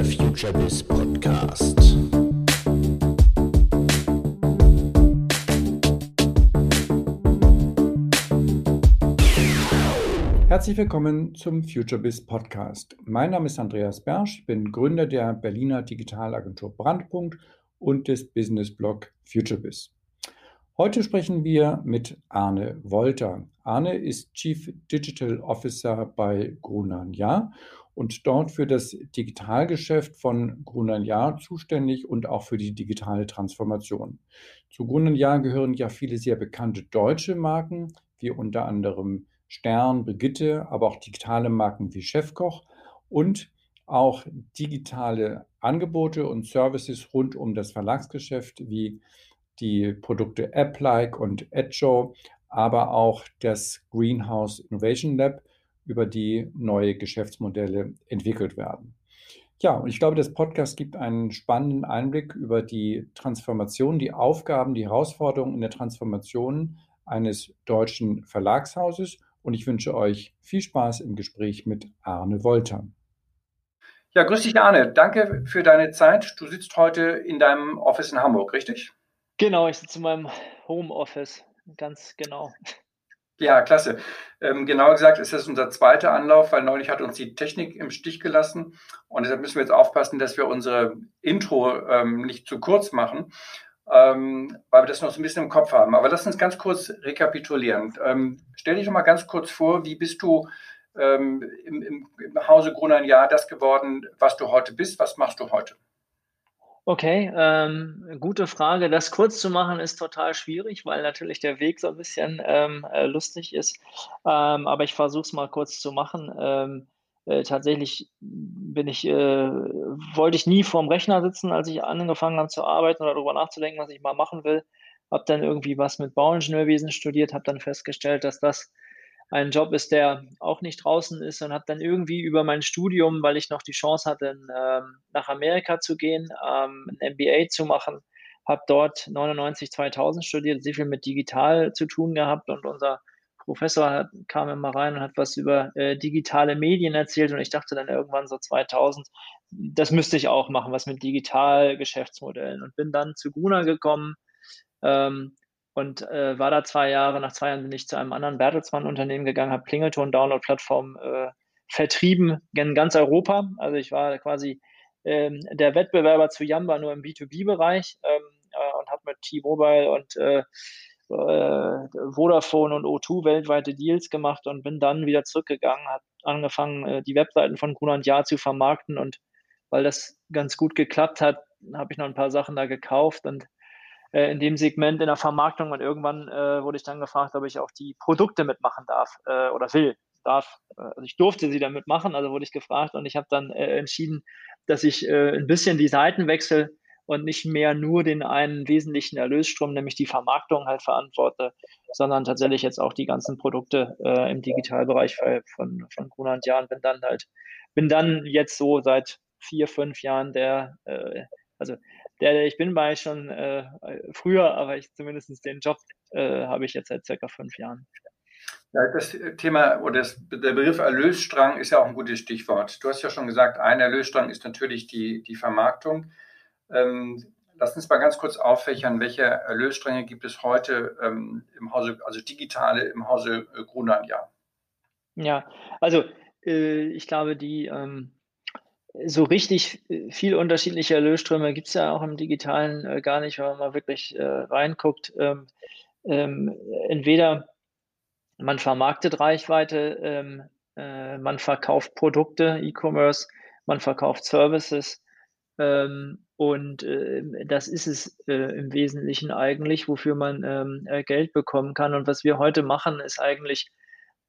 der FutureBiz Podcast. Herzlich willkommen zum FutureBiz Podcast. Mein Name ist Andreas Bersch, ich bin Gründer der Berliner Digitalagentur Brandpunkt und des Businessblog FutureBiz. Heute sprechen wir mit Arne Wolter. Arne ist Chief Digital Officer bei Grunan Jahr und dort für das Digitalgeschäft von Grunan Jahr zuständig und auch für die digitale Transformation. Zu Grunan Jahr gehören ja viele sehr bekannte deutsche Marken, wie unter anderem Stern, Brigitte, aber auch digitale Marken wie Chefkoch und auch digitale Angebote und Services rund um das Verlagsgeschäft wie die Produkte AppLike und Edjo, aber auch das Greenhouse Innovation Lab, über die neue Geschäftsmodelle entwickelt werden. Ja, und ich glaube, das Podcast gibt einen spannenden Einblick über die Transformation, die Aufgaben, die Herausforderungen in der Transformation eines deutschen Verlagshauses. Und ich wünsche euch viel Spaß im Gespräch mit Arne Wolter. Ja, grüß dich, Arne. Danke für deine Zeit. Du sitzt heute in deinem Office in Hamburg, richtig? Genau, ich sitze in meinem Homeoffice, ganz genau. Ja, klasse. Ähm, genauer gesagt ist das unser zweiter Anlauf, weil neulich hat uns die Technik im Stich gelassen und deshalb müssen wir jetzt aufpassen, dass wir unsere Intro ähm, nicht zu kurz machen, ähm, weil wir das noch so ein bisschen im Kopf haben. Aber lass uns ganz kurz rekapitulieren. Ähm, stell dich doch mal ganz kurz vor, wie bist du ähm, im, im, im Hause Gruner Jahr das geworden, was du heute bist? Was machst du heute? Okay, ähm, gute Frage. Das kurz zu machen ist total schwierig, weil natürlich der Weg so ein bisschen ähm, äh, lustig ist. Ähm, aber ich versuche es mal kurz zu machen. Ähm, äh, tatsächlich bin ich, äh, wollte ich nie vorm Rechner sitzen, als ich angefangen habe zu arbeiten oder darüber nachzudenken, was ich mal machen will. Habe dann irgendwie was mit Bauingenieurwesen studiert, habe dann festgestellt, dass das ein Job ist, der auch nicht draußen ist und habe dann irgendwie über mein Studium, weil ich noch die Chance hatte, ähm, nach Amerika zu gehen, ähm, ein MBA zu machen, habe dort 99 2000 studiert, sehr viel mit digital zu tun gehabt und unser Professor hat, kam immer rein und hat was über äh, digitale Medien erzählt und ich dachte dann irgendwann so 2000, das müsste ich auch machen, was mit digital Geschäftsmodellen und bin dann zu Guna gekommen, ähm, und äh, war da zwei Jahre. Nach zwei Jahren bin ich zu einem anderen Bertelsmann-Unternehmen gegangen, habe Klingelton-Download-Plattform äh, vertrieben in ganz Europa. Also ich war quasi ähm, der Wettbewerber zu Yamba nur im B2B-Bereich ähm, äh, und habe mit T-Mobile und äh, äh, Vodafone und O2 weltweite Deals gemacht und bin dann wieder zurückgegangen, habe angefangen, äh, die Webseiten von Gruner Jahr zu vermarkten und weil das ganz gut geklappt hat, habe ich noch ein paar Sachen da gekauft und äh, in dem Segment in der Vermarktung und irgendwann äh, wurde ich dann gefragt, ob ich auch die Produkte mitmachen darf äh, oder will. Darf, äh, also ich durfte sie damit machen, also wurde ich gefragt und ich habe dann äh, entschieden, dass ich äh, ein bisschen die Seiten wechsle und nicht mehr nur den einen wesentlichen Erlösstrom, nämlich die Vermarktung halt verantworte, sondern tatsächlich jetzt auch die ganzen Produkte äh, im Digitalbereich von, von Gruner und Jahren bin dann halt, bin dann jetzt so seit vier, fünf Jahren der, äh, also der, der ich bin, war ich schon äh, früher, aber ich zumindest den Job äh, habe ich jetzt seit circa fünf Jahren. Ja, das Thema oder das, der Begriff Erlösstrang ist ja auch ein gutes Stichwort. Du hast ja schon gesagt, ein Erlösstrang ist natürlich die, die Vermarktung. Ähm, lass uns mal ganz kurz auffächern, welche Erlösstränge gibt es heute ähm, im Hause, also digitale im Hause äh, Grunan, ja. Ja, also äh, ich glaube, die ähm, so richtig äh, viel unterschiedliche Erlösströme gibt es ja auch im Digitalen äh, gar nicht, wenn man mal wirklich äh, reinguckt. Ähm, ähm, entweder man vermarktet Reichweite, ähm, äh, man verkauft Produkte, E-Commerce, man verkauft Services. Ähm, und äh, das ist es äh, im Wesentlichen eigentlich, wofür man ähm, Geld bekommen kann. Und was wir heute machen, ist eigentlich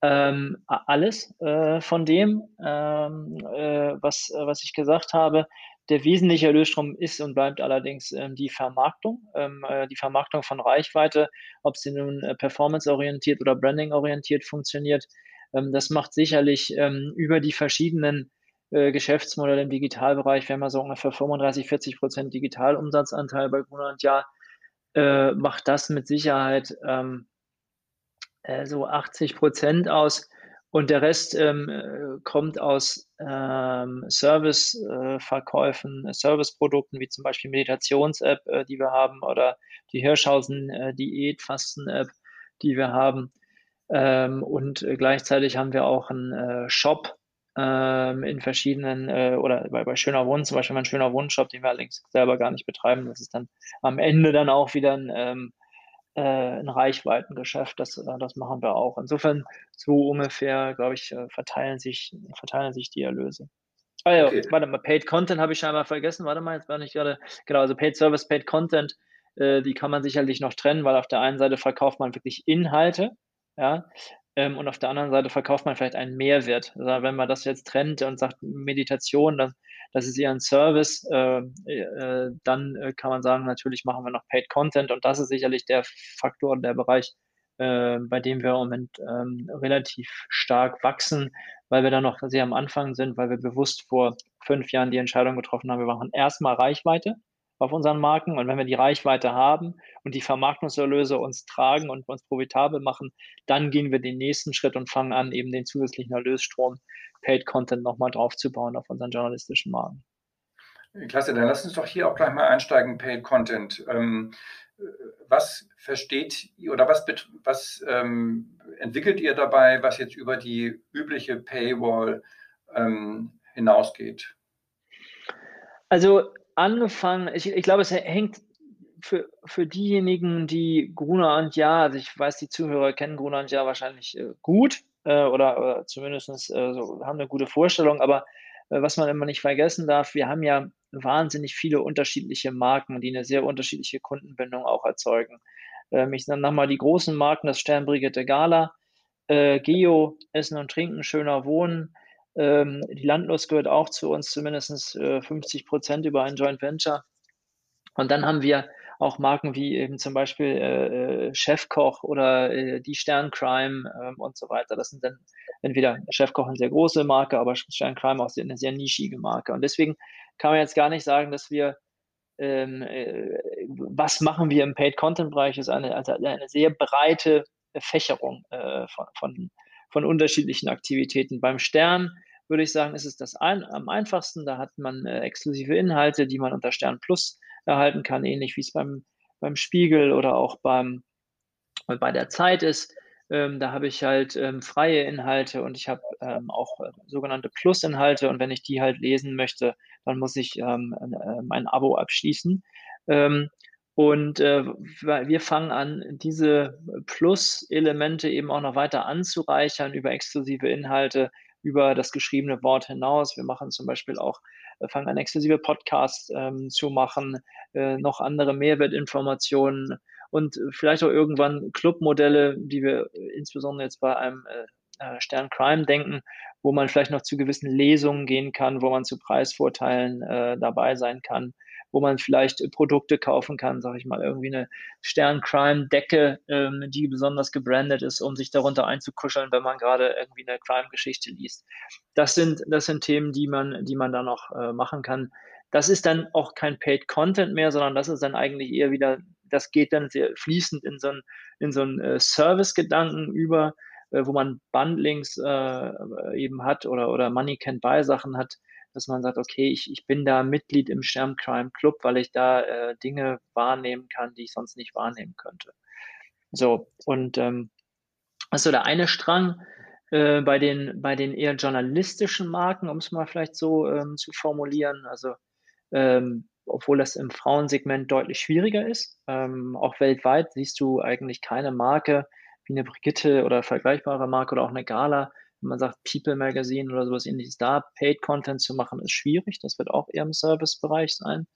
ähm, alles äh, von dem, ähm, äh, was, äh, was ich gesagt habe. Der wesentliche Erlösstrom ist und bleibt allerdings ähm, die Vermarktung, ähm, äh, die Vermarktung von Reichweite, ob sie nun äh, performanceorientiert oder branding-orientiert funktioniert. Ähm, das macht sicherlich ähm, über die verschiedenen äh, Geschäftsmodelle im Digitalbereich, haben ja so ungefähr 35, 40 Prozent Digitalumsatzanteil bei Gruner und Ja, macht das mit Sicherheit äh, so 80 Prozent aus. und der Rest ähm, äh, kommt aus ähm, Service-Verkäufen, äh, Service-Produkten, wie zum Beispiel Meditations-App, äh, die wir haben, oder die Hirschhausen-Diät-Fasten-App, die wir haben. Ähm, und gleichzeitig haben wir auch einen äh, Shop ähm, in verschiedenen, äh, oder bei, bei Schöner Wohnen, zum Beispiel mein Schöner Wohnshop, den wir allerdings selber gar nicht betreiben. Das ist dann am Ende dann auch wieder ein ähm, äh, ein Reichweitengeschäft. Das, äh, das machen wir auch. Insofern so ungefähr, glaube ich, äh, verteilen sich, verteilen sich die Erlöse. Ah ja, okay. warte mal, Paid Content habe ich scheinbar vergessen. Warte mal, jetzt war nicht gerade, genau, also Paid Service, Paid Content, äh, die kann man sicherlich noch trennen, weil auf der einen Seite verkauft man wirklich Inhalte, ja, ähm, und auf der anderen Seite verkauft man vielleicht einen Mehrwert. Also wenn man das jetzt trennt und sagt Meditation, dann das ist eher ein Service, äh, äh, dann äh, kann man sagen, natürlich machen wir noch Paid Content und das ist sicherlich der Faktor, der Bereich, äh, bei dem wir im Moment ähm, relativ stark wachsen, weil wir da noch sehr am Anfang sind, weil wir bewusst vor fünf Jahren die Entscheidung getroffen haben, wir machen erstmal Reichweite auf unseren Marken. Und wenn wir die Reichweite haben und die Vermarktungserlöse uns tragen und uns profitabel machen, dann gehen wir den nächsten Schritt und fangen an, eben den zusätzlichen Erlösstrom Paid Content nochmal draufzubauen auf unseren journalistischen Marken. Klasse, dann lass uns doch hier auch gleich mal einsteigen, Paid Content. Ähm, was versteht oder was, was ähm, entwickelt ihr dabei, was jetzt über die übliche Paywall ähm, hinausgeht? Also angefangen, ich, ich glaube, es hängt für, für diejenigen, die Gruner und Ja, also ich weiß, die Zuhörer kennen Gruner und Ja wahrscheinlich äh, gut, äh, oder, oder zumindest äh, so, haben eine gute Vorstellung. Aber äh, was man immer nicht vergessen darf, wir haben ja wahnsinnig viele unterschiedliche Marken, die eine sehr unterschiedliche Kundenbindung auch erzeugen. Ähm, ich nenne nochmal die großen Marken, das Sternbrigitte Gala, äh, Geo, Essen und Trinken, schöner Wohnen. Ähm, die Landlust gehört auch zu uns, zumindest äh, 50 Prozent über ein Joint Venture. Und dann haben wir auch Marken wie eben zum Beispiel äh, äh, Chefkoch oder äh, die Sterncrime äh, und so weiter. Das sind dann entweder Chefkoch eine sehr große Marke, aber Sterncrime auch eine sehr nischige Marke. Und deswegen kann man jetzt gar nicht sagen, dass wir ähm, äh, was machen wir im Paid-Content-Bereich, ist eine, also eine sehr breite Fächerung äh, von, von, von unterschiedlichen Aktivitäten. Beim Stern würde ich sagen, ist es das ein, am einfachsten. Da hat man äh, exklusive Inhalte, die man unter Stern Plus erhalten kann, ähnlich wie es beim, beim Spiegel oder auch beim, bei der Zeit ist. Ähm, da habe ich halt ähm, freie Inhalte und ich habe ähm, auch äh, sogenannte Plus-Inhalte und wenn ich die halt lesen möchte, dann muss ich ähm, äh, mein Abo abschließen. Und äh, wir fangen an, diese Plus-Elemente eben auch noch weiter anzureichern über exklusive Inhalte, über das geschriebene Wort hinaus. Wir machen zum Beispiel auch äh, fangen an, exklusive Podcasts ähm, zu machen, äh, noch andere Mehrwertinformationen und vielleicht auch irgendwann Clubmodelle, die wir insbesondere jetzt bei einem äh, äh, Stern Crime denken, wo man vielleicht noch zu gewissen Lesungen gehen kann, wo man zu Preisvorteilen äh, dabei sein kann wo man vielleicht Produkte kaufen kann, sage ich mal, irgendwie eine Stern-Crime-Decke, ähm, die besonders gebrandet ist, um sich darunter einzukuscheln, wenn man gerade irgendwie eine Crime-Geschichte liest. Das sind, das sind Themen, die man, die man da noch äh, machen kann. Das ist dann auch kein Paid Content mehr, sondern das ist dann eigentlich eher wieder, das geht dann sehr fließend in so einen, in so einen äh, Service-Gedanken über, äh, wo man Bundlings äh, eben hat oder, oder Money Can Buy Sachen hat, dass man sagt, okay, ich, ich bin da Mitglied im Stern Crime Club, weil ich da äh, Dinge wahrnehmen kann, die ich sonst nicht wahrnehmen könnte. So, und ähm, also der eine Strang äh, bei, den, bei den eher journalistischen Marken, um es mal vielleicht so ähm, zu formulieren, also ähm, obwohl das im Frauensegment deutlich schwieriger ist, ähm, auch weltweit siehst du eigentlich keine Marke wie eine Brigitte oder vergleichbare Marke oder auch eine Gala, wenn man sagt, People Magazine oder sowas ähnliches, da Paid Content zu machen, ist schwierig. Das wird auch eher im Service-Bereich sein.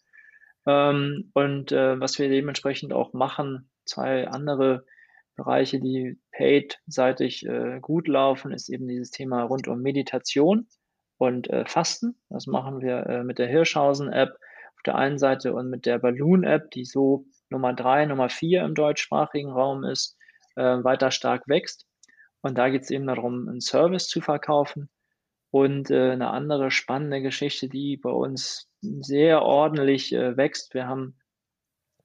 Ähm, und äh, was wir dementsprechend auch machen, zwei andere Bereiche, die paid-seitig äh, gut laufen, ist eben dieses Thema rund um Meditation und äh, Fasten. Das machen wir äh, mit der Hirschhausen-App auf der einen Seite und mit der Balloon-App, die so Nummer drei, Nummer vier im deutschsprachigen Raum ist, äh, weiter stark wächst. Und da geht es eben darum, einen Service zu verkaufen. Und äh, eine andere spannende Geschichte, die bei uns sehr ordentlich äh, wächst. Wir haben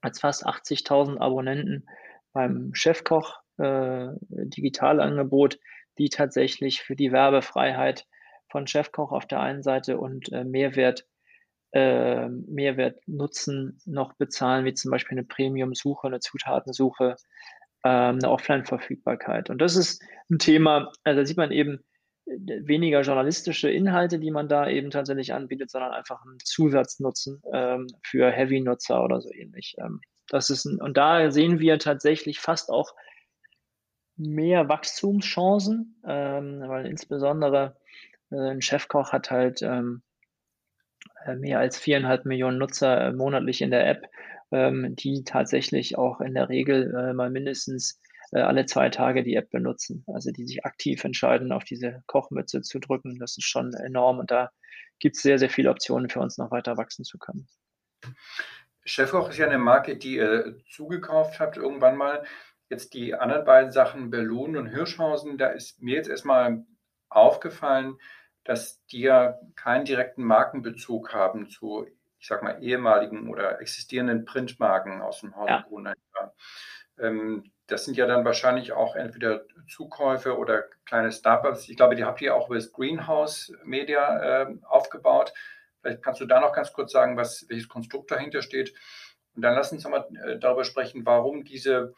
als fast 80.000 Abonnenten beim Chefkoch äh, Digitalangebot, die tatsächlich für die Werbefreiheit von Chefkoch auf der einen Seite und äh, Mehrwert, äh, Mehrwert nutzen noch bezahlen, wie zum Beispiel eine Premium-Suche, eine Zutatensuche, eine Offline-Verfügbarkeit. Und das ist ein Thema, also da sieht man eben äh, weniger journalistische Inhalte, die man da eben tatsächlich anbietet, sondern einfach einen Zusatznutzen ähm, für Heavy-Nutzer oder so ähnlich. Ähm, das ist ein, und da sehen wir tatsächlich fast auch mehr Wachstumschancen, ähm, weil insbesondere äh, ein Chefkoch hat halt ähm, äh, mehr als viereinhalb Millionen Nutzer äh, monatlich in der App, ähm, die tatsächlich auch in der Regel äh, mal mindestens äh, alle zwei Tage die App benutzen. Also die sich aktiv entscheiden, auf diese Kochmütze zu drücken. Das ist schon enorm und da gibt es sehr, sehr viele Optionen für uns noch weiter wachsen zu können. Chefkoch ist ja eine Marke, die ihr zugekauft habt irgendwann mal. Jetzt die anderen beiden Sachen, Berlin und Hirschhausen, da ist mir jetzt erstmal aufgefallen, dass die ja keinen direkten Markenbezug haben zu, ich sag mal, ehemaligen oder existierenden Printmarken aus dem Hause ja. Grunheim. Ähm, das sind ja dann wahrscheinlich auch entweder Zukäufe oder kleine Startups. Ich glaube, die habt ihr auch über das Greenhouse Media äh, aufgebaut. Vielleicht kannst du da noch ganz kurz sagen, was, welches Konstrukt dahinter steht. Und dann lass uns nochmal äh, darüber sprechen, warum diese,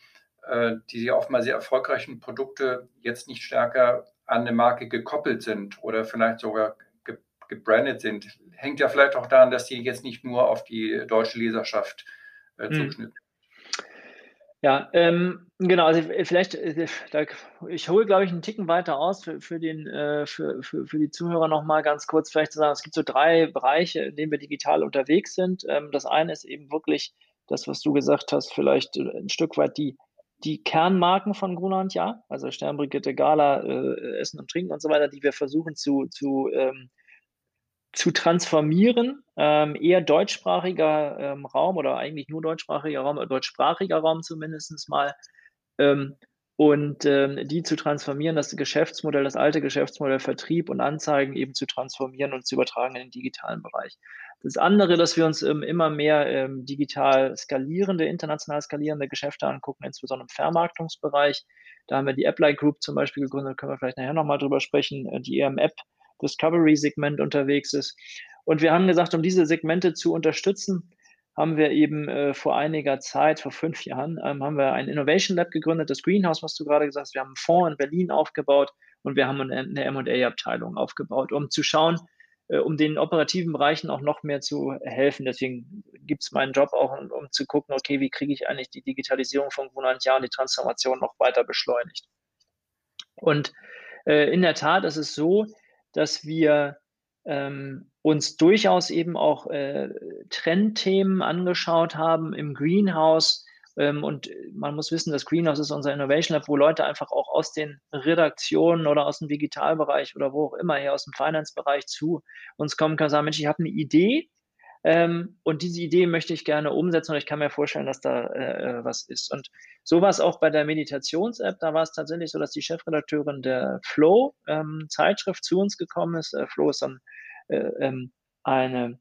äh, diese oftmals sehr erfolgreichen Produkte jetzt nicht stärker an eine Marke gekoppelt sind oder vielleicht sogar gebrandet sind. Hängt ja vielleicht auch daran, dass die jetzt nicht nur auf die deutsche Leserschaft äh, hm. zugeschnitten ja, ähm, genau, also vielleicht, äh, da, ich hole, glaube ich, einen Ticken weiter aus für, für, den, äh, für, für, für die Zuhörer nochmal ganz kurz vielleicht zu sagen, es gibt so drei Bereiche, in denen wir digital unterwegs sind. Ähm, das eine ist eben wirklich das, was du gesagt hast, vielleicht ein Stück weit die, die Kernmarken von Grunland, ja, also Sternbrigitte, Gala, äh, Essen und Trinken und so weiter, die wir versuchen zu, zu ähm, zu transformieren, ähm, eher deutschsprachiger ähm, Raum oder eigentlich nur deutschsprachiger Raum, deutschsprachiger Raum zumindest mal, ähm, und ähm, die zu transformieren, das Geschäftsmodell, das alte Geschäftsmodell Vertrieb und Anzeigen eben zu transformieren und zu übertragen in den digitalen Bereich. Das andere, dass wir uns ähm, immer mehr ähm, digital skalierende, international skalierende Geschäfte angucken, insbesondere im Vermarktungsbereich. Da haben wir die Apply Group zum Beispiel gegründet, können wir vielleicht nachher nochmal drüber sprechen, äh, die EM-App Discovery-Segment unterwegs ist. Und wir haben gesagt, um diese Segmente zu unterstützen, haben wir eben äh, vor einiger Zeit, vor fünf Jahren, ähm, haben wir ein Innovation Lab gegründet, das Greenhouse, was du gerade gesagt hast. Wir haben einen Fonds in Berlin aufgebaut und wir haben eine, M&A-Abteilung aufgebaut, um zu schauen, äh, um den operativen Bereichen auch noch mehr zu helfen. Deswegen gibt es meinen Job auch, um, um, zu gucken, okay, wie kriege ich eigentlich die Digitalisierung von Grunland Jahr und die Transformation noch weiter beschleunigt. Und äh, in der Tat ist es so, dass wir ähm, uns durchaus eben auch äh, Trendthemen angeschaut haben im Greenhouse. Ähm, und man muss wissen, das Greenhouse ist unser Innovation Lab, wo Leute einfach auch aus den Redaktionen oder aus dem Digitalbereich oder wo auch immer her, aus dem Finance-Bereich zu uns kommen können und sagen, Mensch, ich habe eine Idee, ähm, und diese Idee möchte ich gerne umsetzen und ich kann mir vorstellen, dass da äh, äh was ist. Und so war es auch bei der Meditations-App. Da war es tatsächlich so, dass die Chefredakteurin der Flow ähm, zu uns gekommen ist. Äh, Flow ist dann äh, ähm, eine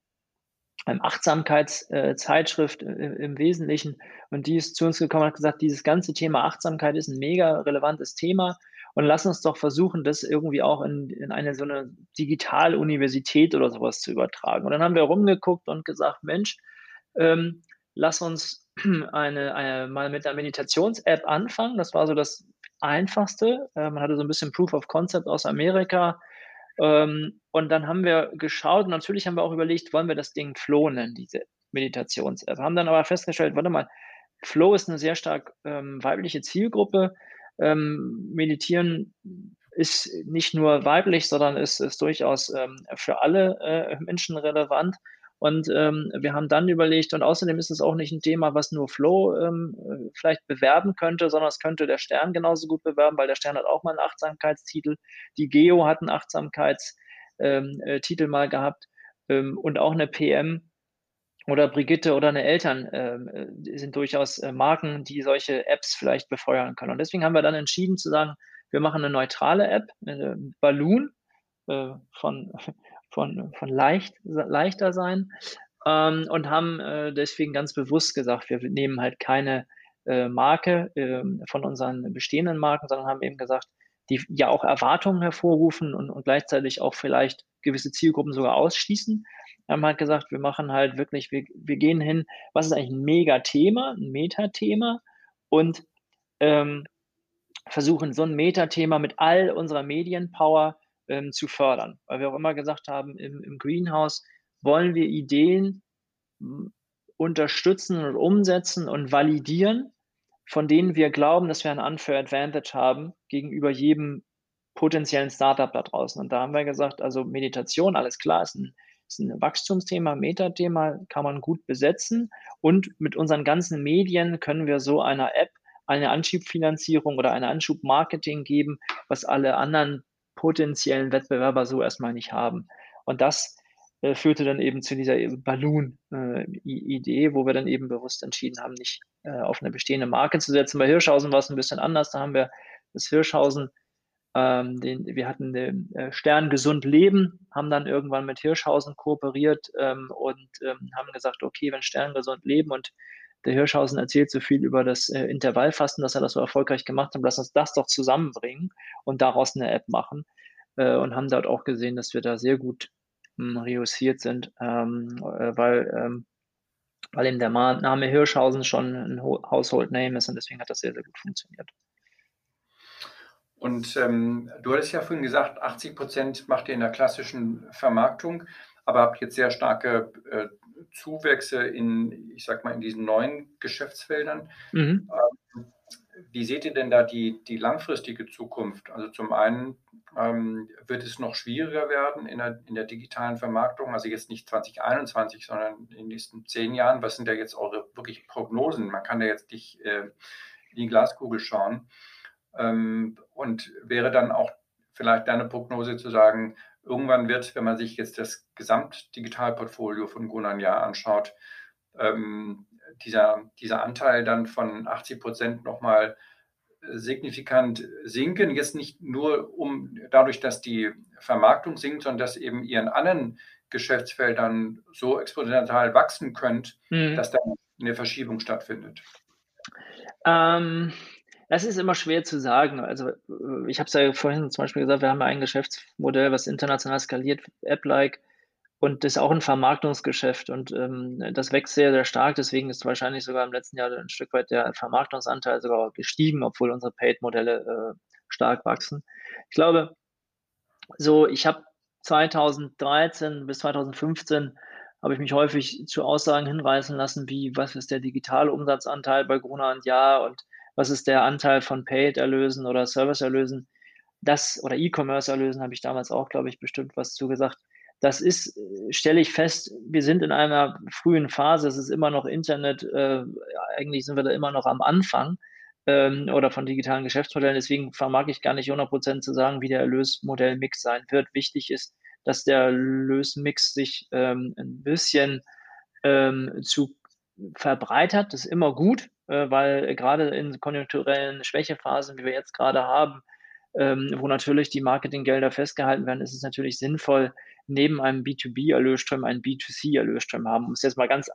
Achtsamkeitszeitschrift äh, im Wesentlichen. Und die ist zu uns gekommen und hat gesagt, dieses ganze Thema Achtsamkeit ist ein mega relevantes Thema. Und lass uns doch versuchen, das irgendwie auch in, in eine so eine Digitaluniversität oder sowas zu übertragen. Und dann haben wir rumgeguckt und gesagt, Mensch, ähm, lass uns eine, eine, mal mit einer Meditations-App anfangen. Das war so das Einfachste. Äh, man hatte so ein bisschen Proof of Concept aus Amerika. Ähm, und dann haben wir geschaut, natürlich haben wir auch überlegt, wollen wir das Ding Flow nennen, diese Meditations-App. Haben dann aber festgestellt, warte mal, Flow ist eine sehr stark ähm, weibliche Zielgruppe. Ähm, meditieren ist nicht nur weiblich, sondern ist, ist durchaus ähm, für alle äh, Menschen relevant. Und ähm, wir haben dann überlegt, und außerdem ist es auch nicht ein Thema, was nur Flow ähm, vielleicht bewerben könnte, sondern es könnte der Stern genauso gut bewerben, weil der Stern hat auch mal einen Achtsamkeitstitel. Die Geo hat einen Achtsamkeitstitel ähm, äh, mal gehabt ähm, und auch eine PM oder Brigitte oder eine Eltern äh, sind durchaus äh, Marken, die solche Apps vielleicht befeuern können. Und deswegen haben wir dann entschieden zu sagen, wir machen eine neutrale App, eine Balloon äh, von, von, von leicht, leichter sein ähm, und haben äh, deswegen ganz bewusst gesagt, wir nehmen halt keine äh, Marke ähm, von unseren bestehenden Marken, sondern haben eben gesagt, die ja auch Erwartungen hervorrufen und, und gleichzeitig auch vielleicht gewisse Zielgruppen sogar ausschließen. Haben halt gesagt, wir machen halt wirklich, wir, wir gehen hin, was ist eigentlich ein Megathema, ein Metathema und ähm, versuchen so ein Metathema mit all unserer Medienpower ähm, zu fördern. Weil wir auch immer gesagt haben, im, im Greenhouse wollen wir Ideen unterstützen und umsetzen und validieren, von denen wir glauben, dass wir ein unfair advantage haben gegenüber jedem potenziellen Startup da draußen. Und da haben wir gesagt, also Meditation, alles klar, ist ein, ein Wachstumsthema, Metathema, kann man gut besetzen. Und mit unseren ganzen Medien können wir so einer App eine Anschubfinanzierung oder eine Anschubmarketing geben, was alle anderen potenziellen Wettbewerber so erstmal nicht haben. Und das äh, führte dann eben zu dieser Balloon-Idee, äh, wo wir dann eben bewusst entschieden haben, nicht äh, auf eine bestehende Marke zu setzen. Bei Hirschhausen war es ein bisschen anders. Da haben wir das Hirschhausen, ähm, den, wir hatten den äh, Stern Gesund Leben, haben dann irgendwann mit Hirschhausen kooperiert ähm, und ähm, haben gesagt, okay, wenn Stern Gesund Leben und der Hirschhausen erzählt so viel über das äh, Intervallfasten, dass er das so erfolgreich gemacht hat, lass uns das doch zusammenbringen und daraus eine App machen. Äh, und haben dort auch gesehen, dass wir da sehr gut hm, reüssiert sind, ähm, äh, weil, ähm, weil eben der Name Hirschhausen schon ein Household Name ist und deswegen hat das sehr, sehr gut funktioniert. Und ähm, du hattest ja vorhin gesagt, 80 Prozent macht ihr in der klassischen Vermarktung, aber habt jetzt sehr starke äh, Zuwächse in, ich sag mal, in diesen neuen Geschäftsfeldern. Mhm. Ähm, wie seht ihr denn da die, die langfristige Zukunft? Also zum einen ähm, wird es noch schwieriger werden in der, in der digitalen Vermarktung, also jetzt nicht 2021, sondern in den nächsten zehn Jahren. Was sind da jetzt eure wirklich Prognosen? Man kann ja jetzt nicht äh, in die Glaskugel schauen. Ähm, und wäre dann auch vielleicht deine Prognose zu sagen, irgendwann wird, wenn man sich jetzt das Gesamtdigitalportfolio von Gunnar Jahr anschaut, ähm, dieser, dieser Anteil dann von 80 Prozent nochmal signifikant sinken. Jetzt nicht nur um dadurch, dass die Vermarktung sinkt, sondern dass eben ihren anderen Geschäftsfeldern so exponentiell wachsen könnt, mhm. dass da eine Verschiebung stattfindet. Ähm, das ist immer schwer zu sagen. Also ich habe es ja vorhin zum Beispiel gesagt, wir haben ein Geschäftsmodell, was international skaliert, App-like. Und das ist auch ein Vermarktungsgeschäft und ähm, das wächst sehr, sehr stark. Deswegen ist wahrscheinlich sogar im letzten Jahr ein Stück weit der Vermarktungsanteil sogar gestiegen, obwohl unsere Paid-Modelle äh, stark wachsen. Ich glaube, so, ich habe 2013 bis 2015 habe ich mich häufig zu Aussagen hinweisen lassen, wie was ist der digitale Umsatzanteil bei Gruner und Ja und was ist der Anteil von Paid-Erlösen oder Service-Erlösen. Das oder E-Commerce-Erlösen habe ich damals auch, glaube ich, bestimmt was zugesagt das ist, äh, stelle ich fest, wir sind in einer frühen Phase, es ist immer noch Internet, äh, eigentlich sind wir da immer noch am Anfang ähm, oder von digitalen Geschäftsmodellen. Deswegen vermag ich gar nicht 100% zu sagen, wie der Erlösmodellmix sein wird. Wichtig ist, dass der Erlösmix sich ähm, ein bisschen ähm, zu verbreitert. Das ist immer gut, weil gerade in konjunkturellen Schwächephasen, wie wir jetzt gerade haben, ähm, wo natürlich die Marketinggelder festgehalten werden, ist es natürlich sinnvoll, neben einem B2B-Erlösstrom einen B2C-Erlösstrom haben, um es jetzt mal ganz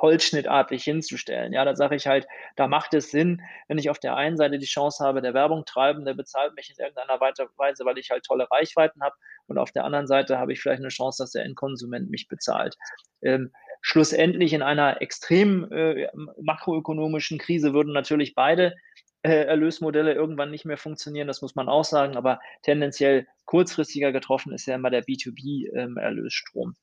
holzschnittartig hinzustellen. Ja, da sage ich halt, da macht es Sinn, wenn ich auf der einen Seite die Chance habe, der Werbung treiben, der bezahlt mich in irgendeiner Weise, weil ich halt tolle Reichweiten habe und auf der anderen Seite habe ich vielleicht eine Chance, dass der Endkonsument mich bezahlt. Ähm, schlussendlich in einer extrem äh, makroökonomischen Krise würden natürlich beide äh, Erlösmodelle irgendwann nicht mehr funktionieren, das muss man auch sagen, aber tendenziell kurzfristiger getroffen ist ja immer der B2B-Erlösstrom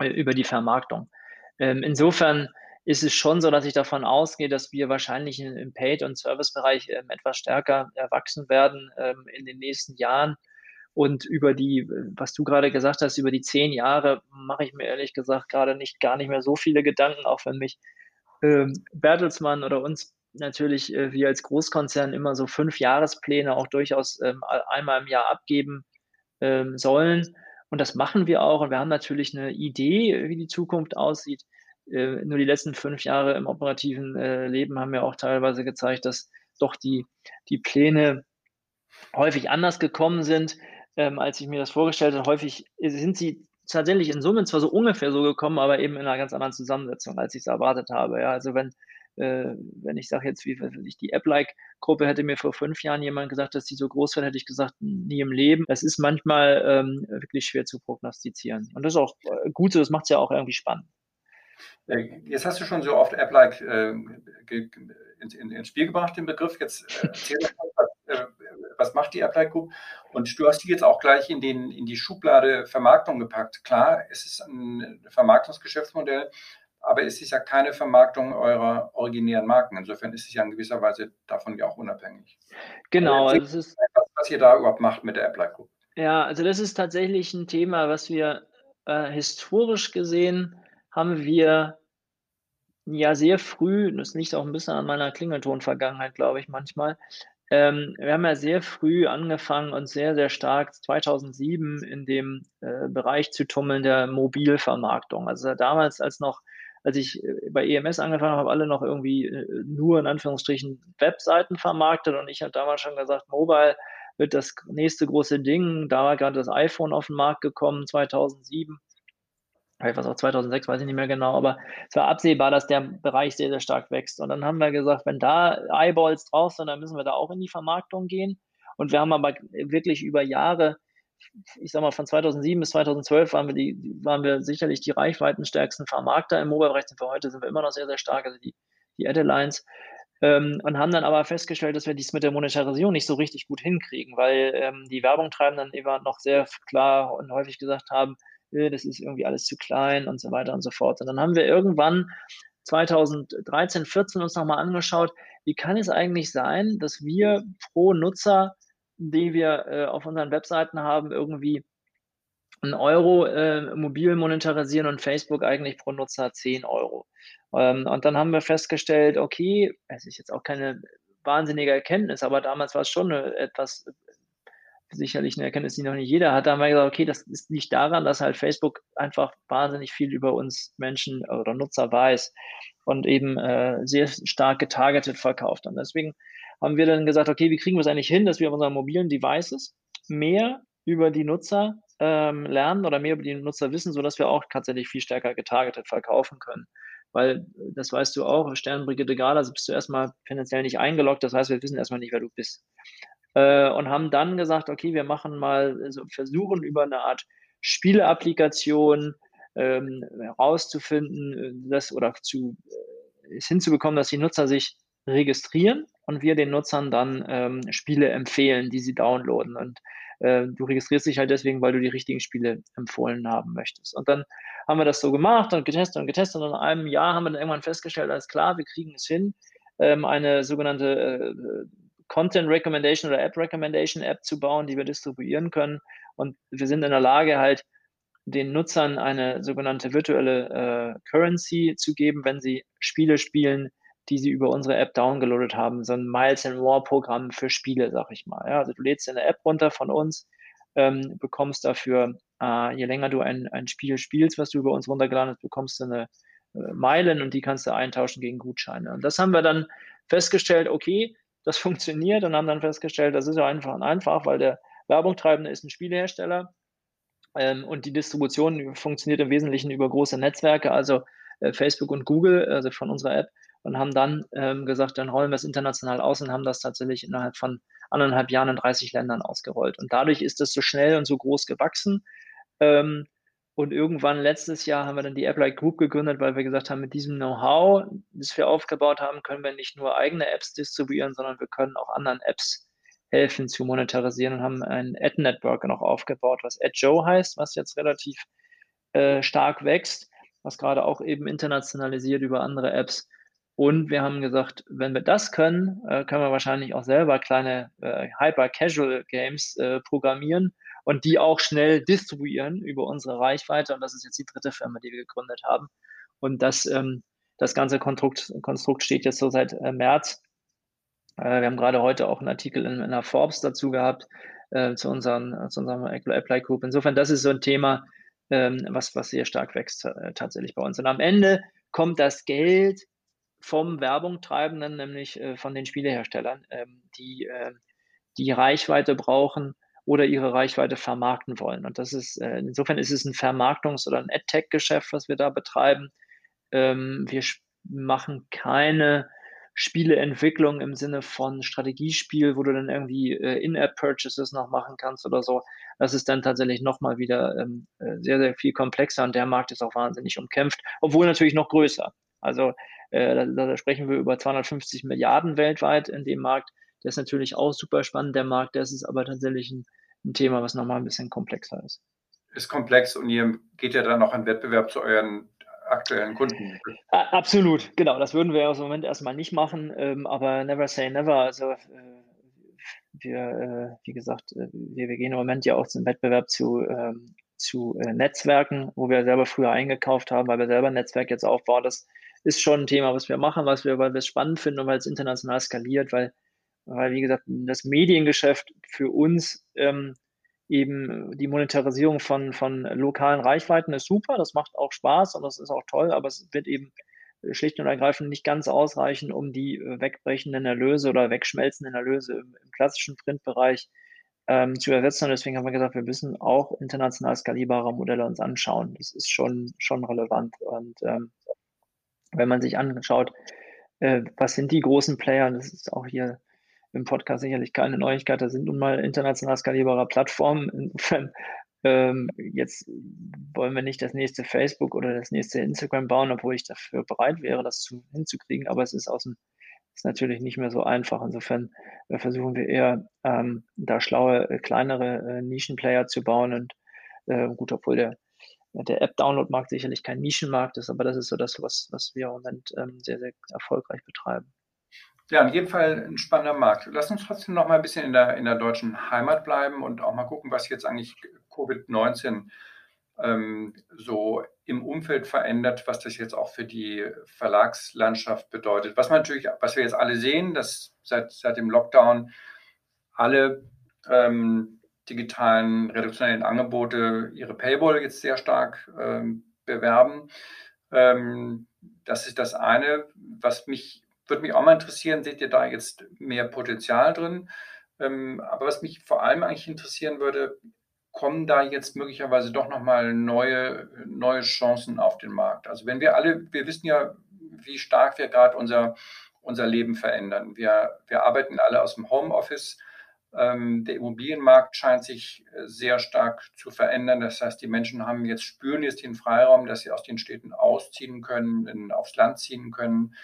ähm, äh, über die Vermarktung. Ähm, insofern ist es schon so, dass ich davon ausgehe, dass wir wahrscheinlich im Paid- und Servicebereich ähm, etwas stärker erwachsen werden in den nächsten Jahren. Und über die, was du gerade gesagt hast, über die zehn Jahre mache ich mir ehrlich gesagt gerade nicht gar nicht mehr so viele Gedanken, auch wenn mich ähm, Bertelsmann oder uns natürlich äh, wir als Großkonzern immer so fünf Jahrespläne auch durchaus ähm, einmal im Jahr abgeben ähm, sollen. Und das machen wir auch. Und wir haben natürlich eine Idee, wie die Zukunft aussieht. Äh, nur die letzten fünf Jahre im operativen äh, Leben haben ja auch teilweise gezeigt, dass doch die, die Pläne häufig anders gekommen sind, ähm, als ich mir das vorgestellt habe. Häufig sind sie tatsächlich in Summe zwar so ungefähr so gekommen, aber eben in einer ganz anderen Zusammensetzung, als ich es erwartet habe. Ja, also wenn äh, wenn ich sage jetzt, wie ich die App-Like-Gruppe hätte mir vor fünf Jahren jemand gesagt, dass die so groß wird, hätte ich gesagt, nie im Leben. Das ist manchmal ähm, wirklich schwer zu prognostizieren. Und das ist auch äh, gut so, das macht es ja auch irgendwie spannend. Äh, jetzt hast du schon so oft App-like äh, ins, ins, Spiel gebracht, den Begriff. Jetzt äh, erzähl doch mal, was, äh, was macht die App-like Group? Und du hast die jetzt auch gleich in, den, in die Schublade Vermarktung gepackt. Klar, es ist ein Vermarktungsgeschäftsmodell, aber es ist ja keine Vermarktung eurer originären Marken. Insofern ist es ja in gewisser Weise davon ja auch unabhängig. Genau. Also es ist, was, was ihr da überhaupt macht mit der App-like Group. Ja, also das ist tatsächlich ein Thema, was wir äh, historisch gesehen haben wir ja sehr früh, das liegt auch ein bisschen an meiner Klingelton-Vergangenheit, glaube ich, manchmal. Ähm, wir haben ja sehr früh angefangen und sehr, sehr stark 2007 in dem äh, Bereich zu tummeln der Mobilvermarktung. Also damals, als noch, als ich äh, bei EMS angefangen habe, alle noch irgendwie äh, nur in Anführungsstrichen Webseiten vermarktet und ich habe damals schon gesagt, Mobile wird das nächste große Ding. Da war gerade das iPhone auf den Markt gekommen, 2007 vielleicht war es auch 2006, weiß ich nicht mehr genau, aber es war absehbar, dass der Bereich sehr, sehr stark wächst. Und dann haben wir gesagt, wenn da Eyeballs drauf sind, dann müssen wir da auch in die Vermarktung gehen. Und wir haben aber wirklich über Jahre, ich sag mal von 2007 bis 2012 waren wir, die, waren wir sicherlich die reichweitenstärksten Vermarkter im Mobile-Bereich. Für heute sind wir immer noch sehr, sehr stark, also die, die Adelines. Ähm, und haben dann aber festgestellt, dass wir dies mit der Monetarisierung nicht so richtig gut hinkriegen, weil ähm, die Werbung treiben dann immer noch sehr klar und häufig gesagt haben, das ist irgendwie alles zu klein und so weiter und so fort. Und dann haben wir irgendwann 2013, 14 uns nochmal angeschaut, wie kann es eigentlich sein, dass wir pro Nutzer, die wir äh, auf unseren Webseiten haben, irgendwie einen Euro äh, mobil monetarisieren und Facebook eigentlich pro Nutzer 10 Euro. Ähm, und dann haben wir festgestellt, okay, es ist jetzt auch keine wahnsinnige Erkenntnis, aber damals war es schon eine etwas sicherlich eine Erkenntnis, die noch nicht jeder hat. Da haben wir gesagt, okay, das nicht daran, dass halt Facebook einfach wahnsinnig viel über uns Menschen oder Nutzer weiß und eben äh, sehr stark getargetet verkauft. Und deswegen haben wir dann gesagt, okay, wie kriegen wir es eigentlich hin, dass wir auf unseren mobilen Devices mehr über die Nutzer ähm, lernen oder mehr über die Nutzer wissen, sodass wir auch tatsächlich viel stärker getargetet verkaufen können. Weil, das weißt du auch, Sternbrigitte Gala, also bist du erstmal finanziell nicht eingeloggt, das heißt, wir wissen erstmal nicht, wer du bist äh, und haben dann gesagt, okay, wir machen mal, also versuchen über eine Art Spieleapplikation ähm, herauszufinden, äh, das oder zu äh, hinzubekommen, dass die Nutzer sich registrieren und wir den Nutzern dann ähm, Spiele empfehlen, die sie downloaden. Und äh, du registrierst dich halt deswegen, weil du die richtigen Spiele empfohlen haben möchtest. Und dann haben wir das so gemacht und getestet und getestet und in einem Jahr haben wir dann irgendwann festgestellt, alles klar, wir kriegen es hin, ähm, eine sogenannte äh, Content Recommendation oder App Recommendation App zu bauen, die wir distribuieren können. Und wir sind in der Lage, halt den Nutzern eine sogenannte virtuelle äh, Currency zu geben, wenn sie Spiele spielen, die sie über unsere App downgeloadet haben. So ein Miles and More Programm für Spiele, sag ich mal. Ja, also du lädst eine App runter von uns, ähm, bekommst dafür, äh, je länger du ein, ein Spiel spielst, was du über uns runtergeladen hast, bekommst du eine äh, Meilen und die kannst du eintauschen gegen Gutscheine. Und das haben wir dann festgestellt, okay, das funktioniert und haben dann festgestellt, das ist ja einfach und einfach, weil der Werbungtreibende ist ein Spielehersteller ähm, und die Distribution funktioniert im Wesentlichen über große Netzwerke, also äh, Facebook und Google, also von unserer App und haben dann ähm, gesagt, dann rollen wir es international aus und haben das tatsächlich innerhalb von anderthalb Jahren in 30 Ländern ausgerollt. Und dadurch ist es so schnell und so groß gewachsen. Ähm, und irgendwann letztes Jahr haben wir dann die Applight Group gegründet, weil wir gesagt haben, mit diesem Know-how, das wir aufgebaut haben, können wir nicht nur eigene Apps distribuieren, sondern wir können auch anderen Apps helfen zu monetarisieren und haben ein Ad-Network noch aufgebaut, was AdJoe heißt, was jetzt relativ äh, stark wächst, was gerade auch eben internationalisiert über andere Apps. Und wir haben gesagt, wenn wir das können, äh, können wir wahrscheinlich auch selber kleine äh, Hyper-Casual-Games äh, programmieren und die auch schnell distribuieren über unsere Reichweite. Und das ist jetzt die dritte Firma, die wir gegründet haben. Und das, ähm, das ganze Konstrukt, Konstrukt steht jetzt so seit äh, März. Äh, wir haben gerade heute auch einen Artikel in, in der Forbes dazu gehabt, äh, zu, unseren, zu unserem Apply Group. Insofern, das ist so ein Thema, ähm, was, was sehr stark wächst äh, tatsächlich bei uns. Und am Ende kommt das Geld vom Werbungtreibenden, nämlich äh, von den Spieleherstellern, ähm, die äh, die Reichweite brauchen, oder ihre Reichweite vermarkten wollen. Und das ist, insofern ist es ein Vermarktungs- oder ein AdTech-Geschäft, was wir da betreiben. Ähm, wir machen keine Spieleentwicklung im Sinne von Strategiespiel, wo du dann irgendwie äh, In-App-Purchases noch machen kannst oder so. Das ist dann tatsächlich nochmal wieder ähm, äh, sehr, sehr viel komplexer und der Markt ist auch wahnsinnig umkämpft, obwohl natürlich noch größer. Also äh, da, da sprechen wir über 250 Milliarden weltweit in dem Markt. Der ist natürlich auch super spannend, der Markt. Das ist aber tatsächlich ein, ein Thema, was nochmal ein bisschen komplexer ist. Ist komplex und ihr geht ja dann noch in Wettbewerb zu euren aktuellen Kunden. Absolut, genau. Das würden wir im Moment erstmal nicht machen, ähm, aber never say never. Also äh, wir, äh, wie gesagt, äh, wir, wir, gehen im Moment ja auch zum Wettbewerb zu, ähm, zu äh, Netzwerken, wo wir selber früher eingekauft haben, weil wir selber ein Netzwerk jetzt aufbauen. Das ist schon ein Thema, was wir machen, was wir, weil wir es spannend finden und weil es international skaliert, weil, weil, wie gesagt, das Mediengeschäft für uns ähm, eben die Monetarisierung von, von lokalen Reichweiten ist super, das macht auch Spaß und das ist auch toll, aber es wird eben schlicht und ergreifend nicht ganz ausreichen, um die äh, wegbrechenden Erlöse oder wegschmelzenden Erlöse im, im klassischen Printbereich ähm, zu ersetzen. Und deswegen haben wir gesagt, wir müssen auch international skalierbare Modelle uns anschauen. Das ist schon, schon relevant. Und ähm, wenn man sich anschaut, äh, was sind die großen Player, das ist auch hier im Podcast sicherlich keine Neuigkeit, da sind nun mal international skalierbare Plattformen. Insofern ähm, jetzt wollen wir nicht das nächste Facebook oder das nächste Instagram bauen, obwohl ich dafür bereit wäre, das zu, hinzukriegen, aber es ist aus dem ist natürlich nicht mehr so einfach. Insofern äh, versuchen wir eher, ähm, da schlaue, äh, kleinere äh, Nischenplayer zu bauen und äh, gut, obwohl der, der App-Download-Markt sicherlich kein Nischenmarkt ist, aber das ist so das, was, was wir im Moment ähm, sehr, sehr erfolgreich betreiben. Ja, in jedem Fall ein spannender Markt. Lass uns trotzdem noch mal ein bisschen in der, in der deutschen Heimat bleiben und auch mal gucken, was jetzt eigentlich Covid-19 ähm, so im Umfeld verändert, was das jetzt auch für die Verlagslandschaft bedeutet. Was man natürlich, was wir jetzt alle sehen, dass seit, seit dem Lockdown alle ähm, digitalen redaktionellen Angebote ihre Paywall jetzt sehr stark ähm, bewerben. Ähm, das ist das eine. Was mich, würde mich auch mal interessieren, seht ihr da jetzt mehr Potenzial drin? Ähm, aber was mich vor allem eigentlich interessieren würde, kommen da jetzt möglicherweise doch nochmal neue, neue Chancen auf den Markt. Also wenn wir alle, wir wissen ja, wie stark wir gerade unser, unser Leben verändern. Wir, wir arbeiten alle aus dem Homeoffice. Ähm, der Immobilienmarkt scheint sich äh, sehr stark zu verändern. Das heißt, die Menschen haben jetzt, spüren jetzt den Freiraum, dass sie aus den Städten ausziehen können, in, aufs Land ziehen können.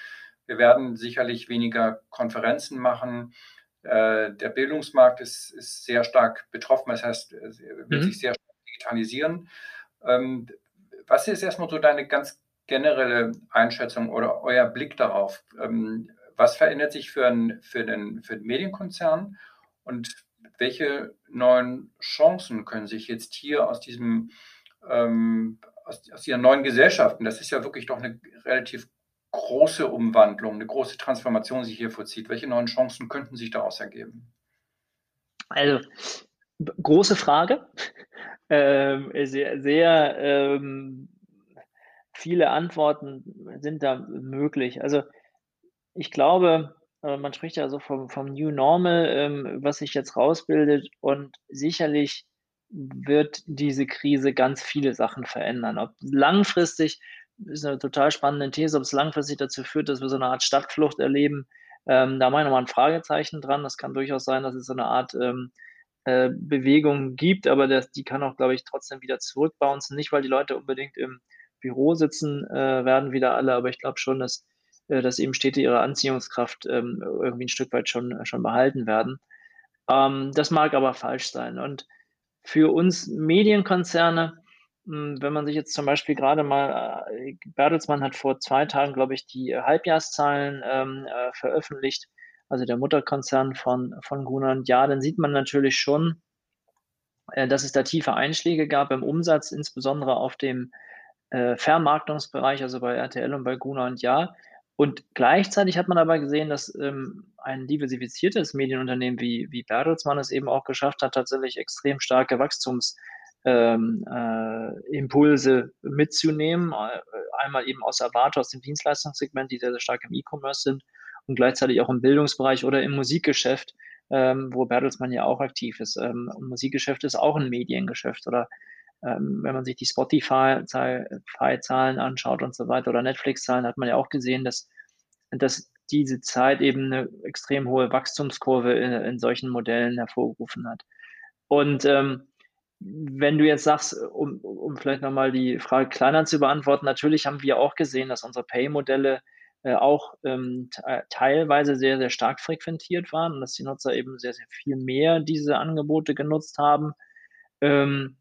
Wir werden sicherlich weniger Konferenzen machen. Äh, der Bildungsmarkt ist, ist, sehr stark betroffen, das heißt, er wird mhm. sich sehr stark digitalisieren. Ähm, was ist erstmal so deine ganz generelle Einschätzung oder euer Blick darauf? Ähm, was verändert sich für, ein, für, den, für den Medienkonzern und welche neuen Chancen können sich jetzt hier aus diesem ähm, aus, aus ihren neuen Gesellschaften, das ist ja wirklich doch eine relativ große Umwandlung, eine große Transformation sich hier vollzieht? Welche neuen Chancen könnten sich daraus ergeben? Also, große Frage. Ähm, sehr, sehr ähm, viele Antworten sind da möglich. Also, ich glaube, äh, man spricht ja so vom, vom New Normal, ähm, was sich jetzt rausbildet und sicherlich wird diese Krise ganz viele Sachen verändern. Ob langfristig ist eine total spannende These, ob es langfristig dazu führt, dass wir so eine Art Stadtflucht erleben. Ähm, da mache ich nochmal ein Fragezeichen dran. Das kann durchaus sein, dass es so eine Art ähm, äh, Bewegung gibt, aber das, die kann auch, glaube ich, trotzdem wieder zurückbouncen. Nicht, weil die Leute unbedingt im Büro sitzen äh, werden, wieder alle, aber ich glaube schon, dass, äh, dass eben Städte ihre Anziehungskraft ähm, irgendwie ein Stück weit schon, schon behalten werden. Ähm, das mag aber falsch sein. Und für uns Medienkonzerne, wenn man sich jetzt zum Beispiel gerade mal, äh, Bertelsmann hat vor zwei Tagen, glaube ich, die Halbjahreszahlen ähm, äh, veröffentlicht, also der Mutterkonzern von, von Gruner und Ja, dann sieht man natürlich schon, äh, dass es da tiefe Einschläge gab im Umsatz, insbesondere auf dem äh, Vermarktungsbereich, also bei RTL und bei Gruner und Ja. Und gleichzeitig hat man aber gesehen, dass ähm, ein diversifiziertes Medienunternehmen wie, wie Bertelsmann es eben auch geschafft hat, tatsächlich extrem starke Wachstums- ähm, äh, Impulse mitzunehmen. Äh, einmal eben aus Avato, aus dem Dienstleistungssegment, die sehr, sehr stark im E-Commerce sind und gleichzeitig auch im Bildungsbereich oder im Musikgeschäft, ähm, wo Bertelsmann ja auch aktiv ist. Ähm, Musikgeschäft ist auch ein Mediengeschäft oder ähm, wenn man sich die Spotify-Zahlen anschaut und so weiter oder Netflix-Zahlen, hat man ja auch gesehen, dass, dass diese Zeit eben eine extrem hohe Wachstumskurve in, in solchen Modellen hervorgerufen hat. Und ähm, wenn du jetzt sagst, um, um vielleicht nochmal die Frage kleiner zu beantworten, natürlich haben wir auch gesehen, dass unsere Pay-Modelle äh, auch ähm, teilweise sehr, sehr stark frequentiert waren und dass die Nutzer eben sehr, sehr viel mehr diese Angebote genutzt haben. Ähm,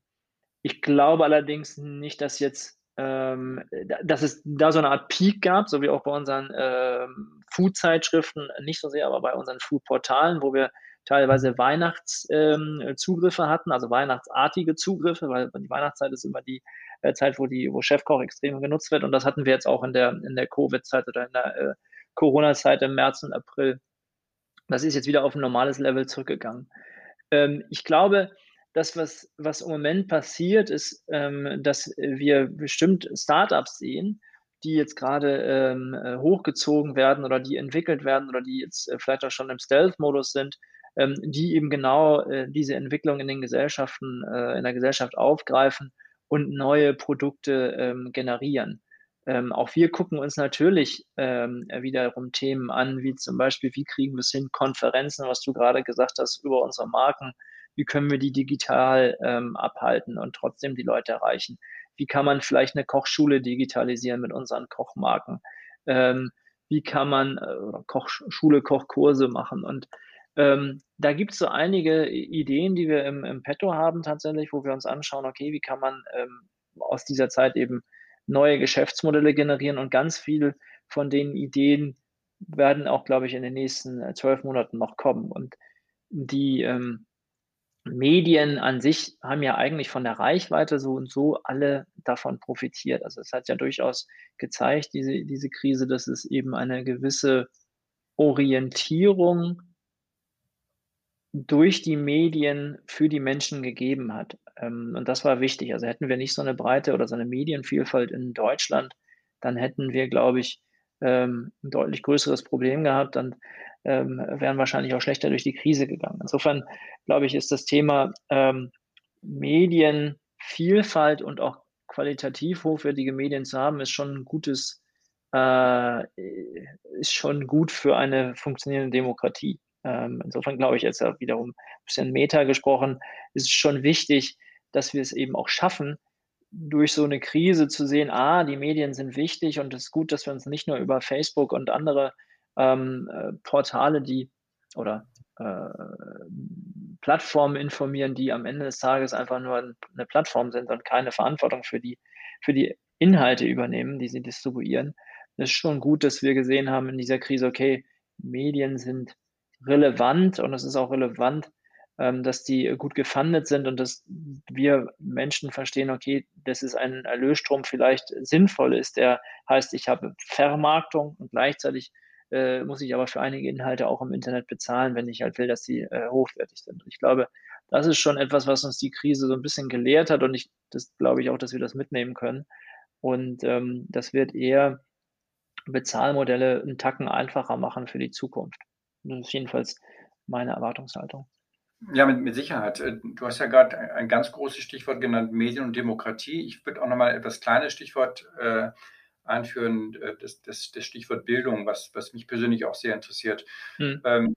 ich glaube allerdings nicht, dass jetzt, ähm, dass es da so eine Art Peak gab, so wie auch bei unseren ähm, Food-Zeitschriften, nicht so sehr, aber bei unseren Food-Portalen, wo wir teilweise Weihnachtszugriffe ähm, hatten, also weihnachtsartige Zugriffe, weil die Weihnachtszeit ist immer die äh, Zeit, wo die, wo Chefkoch extrem genutzt wird. Und das hatten wir jetzt auch in der, in der Covid-Zeit oder in der äh, Corona-Zeit im März und April. Das ist jetzt wieder auf ein normales Level zurückgegangen. Ähm, ich glaube, das, was, was im Moment passiert, ist, ähm, dass wir bestimmt Startups sehen, die jetzt gerade ähm, äh, hochgezogen werden oder die entwickelt werden oder die jetzt äh, vielleicht auch schon im Stealth-Modus sind, ähm, die eben genau äh, diese Entwicklung in den Gesellschaften, äh, in der Gesellschaft aufgreifen und neue Produkte ähm, generieren. Ähm, auch wir gucken uns natürlich ähm, wiederum Themen an, wie zum Beispiel, wie kriegen wir es hin, Konferenzen, was du gerade gesagt hast, über unsere Marken, wie können wir die digital ähm, abhalten und trotzdem die Leute erreichen? Wie kann man vielleicht eine Kochschule digitalisieren mit unseren Kochmarken? Ähm, wie kann man äh, Kochschule, Kochkurse machen? Und ähm, da gibt es so einige Ideen, die wir im, im Petto haben tatsächlich, wo wir uns anschauen, okay, wie kann man ähm, aus dieser Zeit eben neue Geschäftsmodelle generieren und ganz viel von den Ideen werden auch, glaube ich, in den nächsten äh, zwölf Monaten noch kommen. Und die ähm, Medien an sich haben ja eigentlich von der Reichweite so und so alle davon profitiert. Also es hat ja durchaus gezeigt, diese, diese Krise, dass es eben eine gewisse Orientierung durch die Medien für die Menschen gegeben hat. Ähm, und das war wichtig. Also hätten wir nicht so eine breite oder so eine Medienvielfalt in Deutschland, dann hätten wir, glaube ich, ähm, ein deutlich größeres Problem gehabt und ähm, wären wahrscheinlich auch schlechter durch die Krise gegangen. Insofern, glaube ich, ist das Thema Medienvielfalt und auch qualitativ hochwertige Medien zu haben, ist schon ein gutes, äh, ist schon gut für eine funktionierende Demokratie. Ähm, insofern glaube ich jetzt ja wiederum ein bisschen Meta gesprochen, ist schon wichtig, dass wir es eben auch schaffen, durch so eine Krise zu sehen, ah, die Medien sind wichtig und es ist gut, dass wir uns nicht nur über Facebook und andere ähm, äh, Portale, die oder äh, Plattformen informieren, die am Ende des Tages einfach nur eine Plattform sind und keine Verantwortung für die, für die Inhalte übernehmen, die sie distribuieren. Es ist schon gut, dass wir gesehen haben in dieser Krise, okay, Medien sind relevant und es ist auch relevant, ähm, dass die gut gefundet sind und dass wir Menschen verstehen, okay, das ist ein Erlösstrom vielleicht sinnvoll ist, der heißt, ich habe Vermarktung und gleichzeitig äh, muss ich aber für einige Inhalte auch im Internet bezahlen, wenn ich halt will, dass sie äh, hochwertig sind. Und ich glaube, das ist schon etwas, was uns die Krise so ein bisschen gelehrt hat und ich, das glaube ich auch, dass wir das mitnehmen können. Und ähm, das wird eher Bezahlmodelle einen Tacken einfacher machen für die Zukunft. Das ist jedenfalls meine Erwartungshaltung. Ja, mit, mit Sicherheit. Äh, du hast ja gerade ein ganz großes Stichwort genannt, Medien und Demokratie. Ich würde auch nochmal etwas kleines Stichwort äh, einführen, äh, das, das, das, Stichwort Bildung, was, was mich persönlich auch sehr interessiert. Hm. Ähm,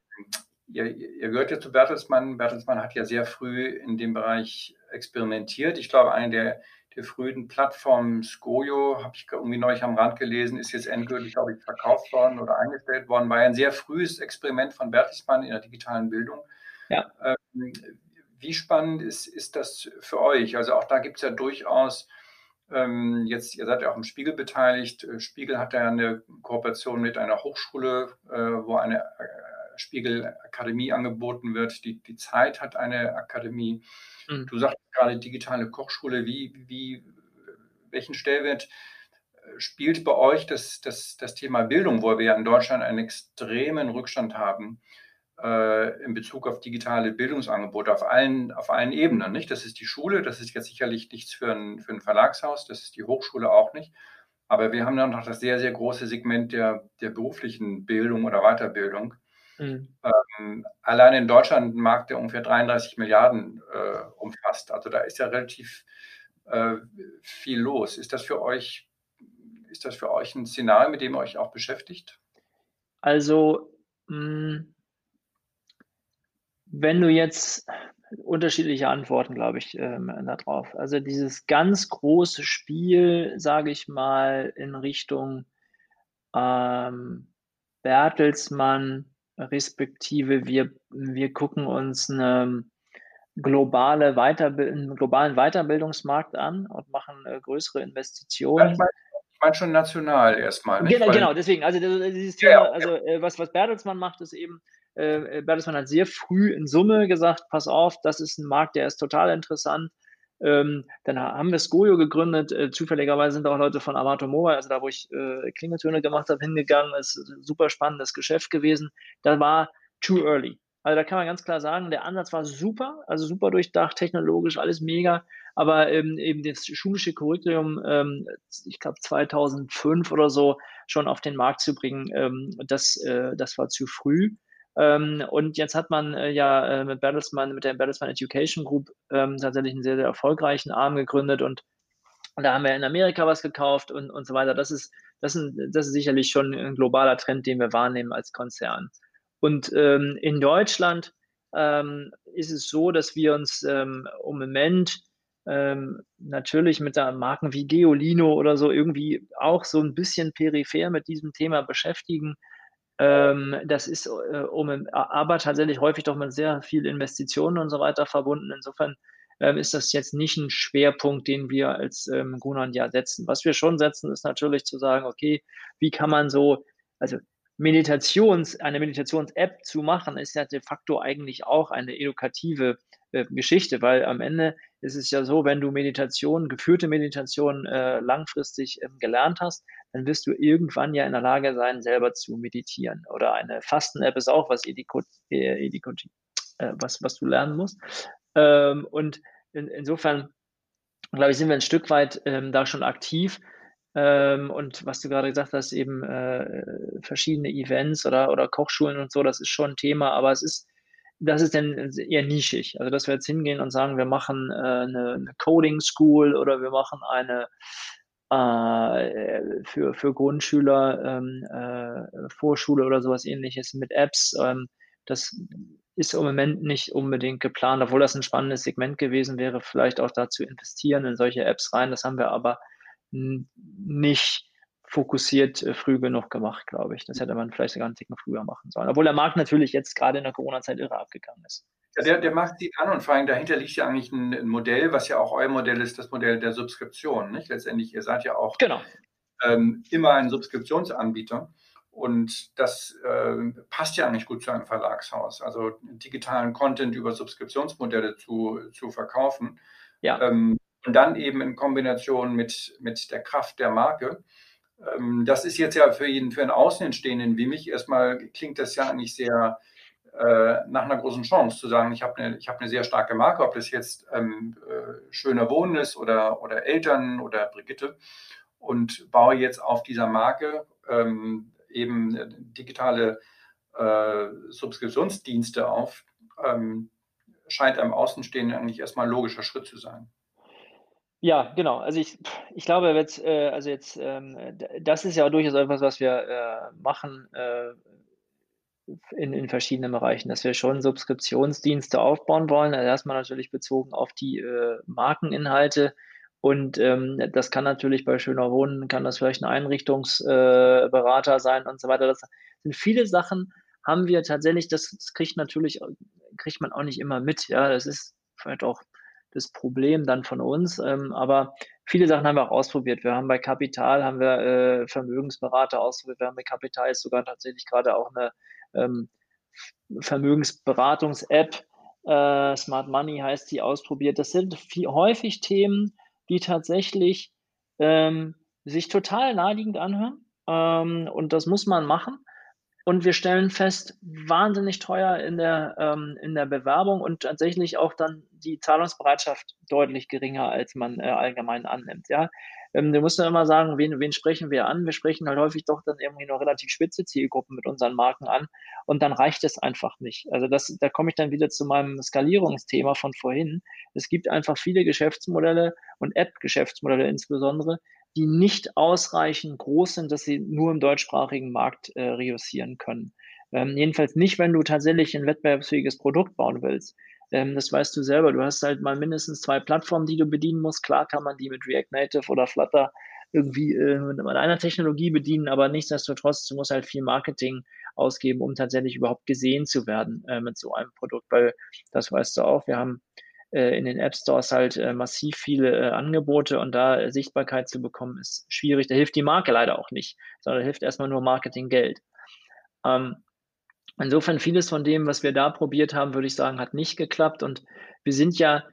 ihr, ihr, gehört ja zu Bertelsmann. Bertelsmann hat ja sehr früh in dem Bereich experimentiert. Ich glaube, eine der der frühen Plattform Skojo, habe ich irgendwie neulich am Rand gelesen, ist jetzt endgültig, glaube ich, verkauft worden oder eingestellt worden. War ja ein sehr frühes Experiment von Bertelsmann in der digitalen Bildung. Ja. Ähm, wie spannend ist, ist das für euch? Also auch da gibt es ja durchaus ähm, jetzt, ihr seid ja auch im Spiegel beteiligt. Äh, Spiegel hat ja eine Kooperation mit einer Hochschule, äh, wo eine äh, Spiegel-Akademie angeboten wird. Die, die Zeit hat eine Akademie. Mhm. Du sagst gerade digitale Kochschule. Wie, wie, welchen Stellwert äh, spielt bei euch das, das, das Thema Bildung, wo wir ja in Deutschland einen extremen Rückstand haben äh, in Bezug auf digitale Bildungsangebote auf allen, auf allen Ebenen? Nicht? Das ist die Schule, das ist jetzt sicherlich nichts für ein, für ein Verlagshaus, das ist die Hochschule auch nicht. Aber wir haben dann noch das sehr, sehr große Segment der, der beruflichen Bildung oder Weiterbildung. Mhm. Ähm, allein in Deutschland ein Markt, der ungefähr 33 Milliarden äh, umfasst. Also da ist ja relativ äh, viel los. Ist das für euch, ist das für euch ein Szenario, mit dem ihr euch auch beschäftigt? Also, mh, hm, wenn du jetzt unterschiedliche Antworten, glaube ich, ähm, darauf. Also dieses ganz große Spiel, sage ich mal, in Richtung ähm, Bertelsmann, respektive wir, wir gucken uns eine globale Weiterbild einen globalen Weiterbildungsmarkt an und machen äh, größere Investitionen. Ich meine schon national erstmal. Nicht? Genau, genau, deswegen, also dieses Thema, ja, ja. also äh, was, was Bertelsmann macht, ist eben, äh, äh, Bertelsmann hat sehr früh in Summe gesagt, pass auf, das ist ein Markt, der ist total interessant. Ähm, dann haben wir Skojo gegründet. Äh, zufälligerweise sind auch Leute von Amato Mobile, also da, wo ich äh, Klingeltöne gemacht habe, hingegangen. Das ist ein super spannendes Geschäft gewesen. Da war too early. Also da kann man ganz klar sagen, der Ansatz war super, also super durchdacht, technologisch, alles mega. Aber ähm, eben das schulische Curriculum, ähm, ich glaube 2005 oder so, schon auf den Markt zu bringen, ähm, das, äh, das war zu früh. Ähm, und jetzt hat man äh, ja äh, mit Bertelsmann, mit der Bertelsmann Education Group ähm, tatsächlich einen sehr, sehr erfolgreichen Arm gegründet und da haben wir in Amerika was gekauft und, und so weiter. Das ist, das, ist, das ist sicherlich schon ein globaler Trend, den wir wahrnehmen als Konzern. Und ähm, in Deutschland ähm, ist es so, dass wir uns ähm, im Moment ähm, natürlich mit Marken wie Geolino oder so irgendwie auch so ein bisschen peripher mit diesem Thema beschäftigen. Ähm, das ist äh, um, aber tatsächlich häufig doch mit sehr viel Investitionen und so weiter verbunden. Insofern ähm, ist das jetzt nicht ein Schwerpunkt, den wir als ähm, ja setzen. Was wir schon setzen, ist natürlich zu sagen, okay, wie kann man so, also Meditations, eine Meditations-App zu machen, ist ja de facto eigentlich auch eine edukative äh, Geschichte, weil am Ende ist es ja so, wenn du Meditation, geführte Meditation äh, langfristig ähm, gelernt hast, dann wirst du irgendwann ja in der Lage sein, selber zu meditieren. Oder eine Fasten-App ist auch was, äh, äh, was, was du lernen musst. Ähm, und in, insofern, glaube ich, sind wir ein Stück weit ähm, da schon aktiv. Ähm, und was du gerade gesagt hast, eben äh, verschiedene Events oder, oder Kochschulen und so, das ist schon ein Thema, aber es ist, das ist dann eher nischig. Also, dass wir jetzt hingehen und sagen, wir machen äh, eine, eine Coding School oder wir machen eine äh, für, für Grundschüler ähm, äh, Vorschule oder sowas ähnliches mit Apps. Ähm, das ist im Moment nicht unbedingt geplant, obwohl das ein spannendes Segment gewesen wäre, vielleicht auch da zu investieren in solche Apps rein. Das haben wir aber nicht fokussiert äh, früh genug gemacht, glaube ich. Das hätte man vielleicht sogar einen Ticken früher machen sollen. Obwohl der Markt natürlich jetzt gerade in der Corona-Zeit irre abgegangen ist. Ja, der, der Markt sieht an und vor allem dahinter liegt ja eigentlich ein, ein, Modell, was ja auch euer Modell ist, das Modell der Subskription. Nicht? Letztendlich, ihr seid ja auch genau. ähm, immer ein Subskriptionsanbieter. Und das äh, passt ja eigentlich gut zu einem Verlagshaus. Also digitalen Content über Subskriptionsmodelle zu, zu verkaufen. Ja. Ähm, und dann eben in Kombination mit, mit der Kraft der Marke. Ähm, das ist jetzt ja für jeden, für einen Außenstehenden wie mich erstmal klingt das ja eigentlich sehr nach einer großen Chance zu sagen, ich habe eine, habe eine sehr starke Marke, ob das jetzt ähm, äh, schöner Wohnen ist oder, oder Eltern oder Brigitte und baue jetzt auf dieser Marke ähm, eben digitale äh, Subskriptionsdienste auf, ähm, scheint einem Außenstehenden eigentlich erstmal ein logischer Schritt zu sein. Ja, genau. Also ich, ich glaube jetzt, äh, also jetzt, ähm, das ist ja durchaus etwas, was wir äh, machen äh, in, in verschiedenen Bereichen, dass wir schon Subskriptionsdienste aufbauen wollen. Also erstmal natürlich bezogen auf die äh, Markeninhalte. Und ähm, das kann natürlich bei Schöner Wohnen, kann das vielleicht ein Einrichtungsberater äh, sein und so weiter. Das sind viele Sachen, haben wir tatsächlich, das, das kriegt natürlich, kriegt man auch nicht immer mit. Ja, das ist vielleicht auch das Problem dann von uns. Ähm, aber viele Sachen haben wir auch ausprobiert. Wir haben bei Kapital haben wir äh, Vermögensberater ausprobiert. Wir haben bei Kapital jetzt sogar tatsächlich gerade auch eine ähm, Vermögensberatungs-App, äh, Smart Money heißt die, ausprobiert. Das sind viel, häufig Themen, die tatsächlich ähm, sich total naheliegend anhören. Ähm, und das muss man machen. und wir stellen fest, wahnsinnig teuer in der, ähm, in der Bewerbung und tatsächlich auch dann die Zahlungsbereitschaft deutlich geringer, als man äh, allgemein annimmt. Ja, ähm, musst dann immer sagen, wen, wen sprechen wir an? Wir sprechen halt häufig doch dann irgendwie nur relativ spitze Zielgruppen mit unseren Marken an und dann reicht es einfach nicht. Also das, da komme ich dann wieder zu meinem Skalierungsthema von vorhin. Es gibt einfach viele Geschäftsmodelle und App-Geschäftsmodelle insbesondere, die nicht ausreichend groß sind, dass sie nur im deutschsprachigen Markt äh, reussieren können. Ähm, jedenfalls nicht, wenn du tatsächlich ein wettbewerbsfähiges Produkt bauen willst. Ähm, das weißt du selber. Du hast halt mal mindestens zwei Plattformen, die du bedienen musst. Klar kann man die mit React Native oder Flutter irgendwie äh, mit einer Technologie bedienen, aber nichtsdestotrotz, du musst halt viel Marketing ausgeben, um tatsächlich überhaupt gesehen zu werden äh, mit so einem Produkt, weil das weißt du auch, wir haben äh, in den App Stores halt äh, massiv viele äh, Angebote und da Sichtbarkeit zu bekommen, ist schwierig. Da hilft die Marke leider auch nicht, sondern hilft erstmal nur Marketinggeld. Ähm, insofern vieles von dem, was wir da probiert haben, würde ich sagen, hat nicht geklappt und wir sind ja